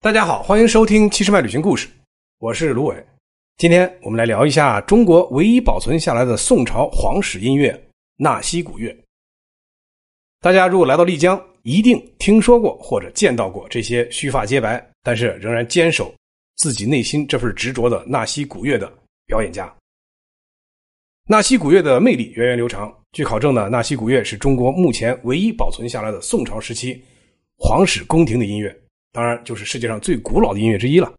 大家好，欢迎收听七十迈旅行故事，我是卢伟。今天我们来聊一下中国唯一保存下来的宋朝皇室音乐——纳西古乐。大家如果来到丽江，一定听说过或者见到过这些须发皆白，但是仍然坚守自己内心这份执着的纳西古乐的表演家。纳西古乐的魅力源远流长。据考证呢，纳西古乐是中国目前唯一保存下来的宋朝时期皇室宫廷的音乐。当然，就是世界上最古老的音乐之一了。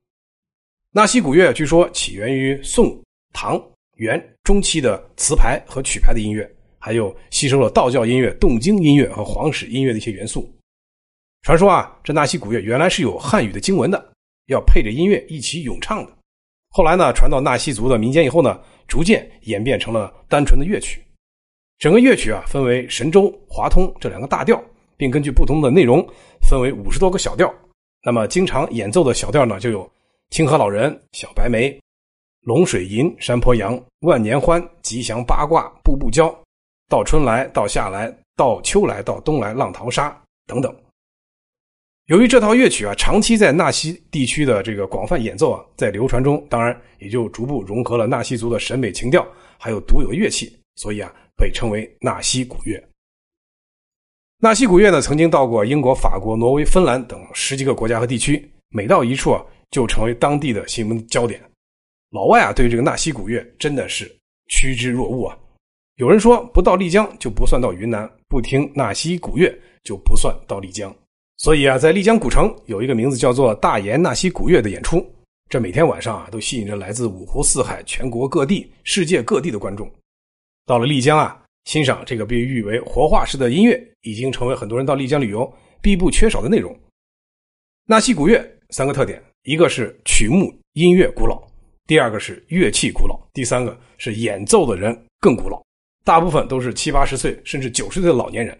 纳西古乐据说起源于宋、唐、元中期的词牌和曲牌的音乐，还有吸收了道教音乐、动经音乐和皇室音乐的一些元素。传说啊，这纳西古乐原来是有汉语的经文的，要配着音乐一起咏唱的。后来呢，传到纳西族的民间以后呢，逐渐演变成了单纯的乐曲。整个乐曲啊，分为神州、华通这两个大调，并根据不同的内容分为五十多个小调。那么，经常演奏的小调呢，就有《清河老人》《小白梅》《龙水吟》《山坡羊》《万年欢》《吉祥八卦》《步步娇》《到春来》《到夏来》《到秋来》《到冬来》《浪淘沙》等等。由于这套乐曲啊，长期在纳西地区的这个广泛演奏啊，在流传中，当然也就逐步融合了纳西族的审美情调，还有独有的乐器，所以啊，被称为纳西古乐。纳西古乐呢，曾经到过英国、法国、挪威、芬兰等十几个国家和地区，每到一处啊，就成为当地的新闻焦点。老外啊，对这个纳西古乐真的是趋之若鹜啊。有人说，不到丽江就不算到云南，不听纳西古乐就不算到丽江。所以啊，在丽江古城有一个名字叫做“大研纳西古乐”的演出，这每天晚上啊，都吸引着来自五湖四海、全国各地、世界各地的观众。到了丽江啊。欣赏这个被誉为活化石的音乐，已经成为很多人到丽江旅游必不缺少的内容。纳西古乐三个特点：一个是曲目音乐古老，第二个是乐器古老，第三个是演奏的人更古老。大部分都是七八十岁甚至九十岁的老年人，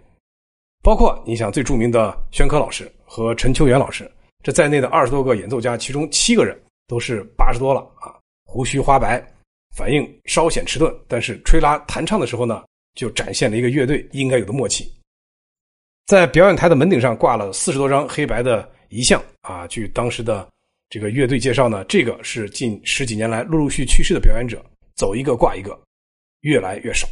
包括你想最著名的宣科老师和陈秋元老师这在内的二十多个演奏家，其中七个人都是八十多了啊，胡须花白，反应稍显迟钝，但是吹拉弹唱的时候呢。就展现了一个乐队应该有的默契。在表演台的门顶上挂了四十多张黑白的遗像啊。据当时的这个乐队介绍呢，这个是近十几年来陆陆续去世的表演者，走一个挂一个，越来越少。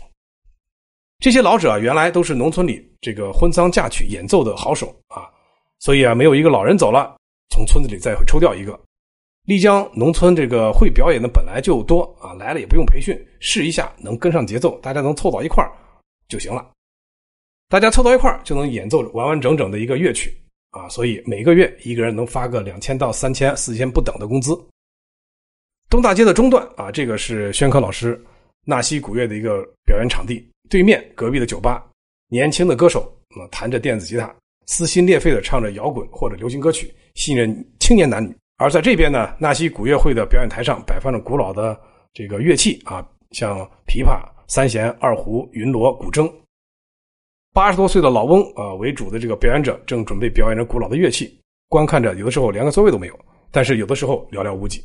这些老者啊，原来都是农村里这个婚丧嫁娶演奏的好手啊，所以啊，没有一个老人走了，从村子里再抽调一个。丽江农村这个会表演的本来就多啊，来了也不用培训，试一下能跟上节奏，大家能凑到一块儿就行了。大家凑到一块儿就能演奏完完整整的一个乐曲啊，所以每个月一个人能发个两千到三千、四千不等的工资。东大街的中段啊，这个是宣科老师纳西古乐的一个表演场地，对面隔壁的酒吧，年轻的歌手啊弹着电子吉他，撕心裂肺的唱着摇滚或者流行歌曲，吸引青年男女。而在这边呢，纳西古乐会的表演台上摆放着古老的这个乐器啊，像琵琶、三弦、二胡、云锣、古筝。八十多岁的老翁啊为主的这个表演者正准备表演着古老的乐器，观看着有的时候连个座位都没有，但是有的时候寥寥无几。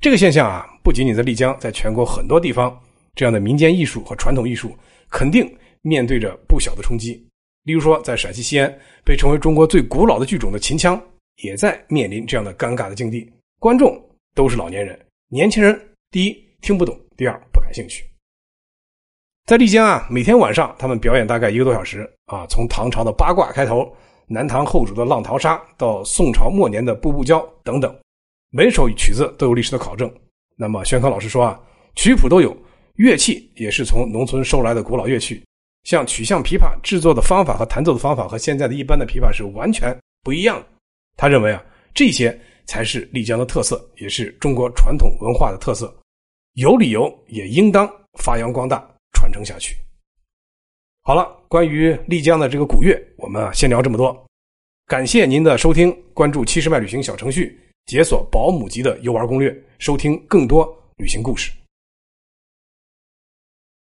这个现象啊，不仅仅在丽江，在全国很多地方，这样的民间艺术和传统艺术肯定面对着不小的冲击。例如说，在陕西西安，被称为中国最古老的剧种的秦腔。也在面临这样的尴尬的境地，观众都是老年人，年轻人第一听不懂，第二不感兴趣。在丽江啊，每天晚上他们表演大概一个多小时啊，从唐朝的八卦开头，南唐后主的浪淘沙，到宋朝末年的步步娇等等，每首曲子都有历史的考证。那么宣科老师说啊，曲谱都有，乐器也是从农村收来的古老乐器，像曲项琵琶制作的方法和弹奏的方法和现在的一般的琵琶是完全不一样的。他认为啊，这些才是丽江的特色，也是中国传统文化的特色，有理由也应当发扬光大，传承下去。好了，关于丽江的这个古乐，我们啊先聊这么多。感谢您的收听，关注七十迈旅行小程序，解锁保姆级的游玩攻略，收听更多旅行故事。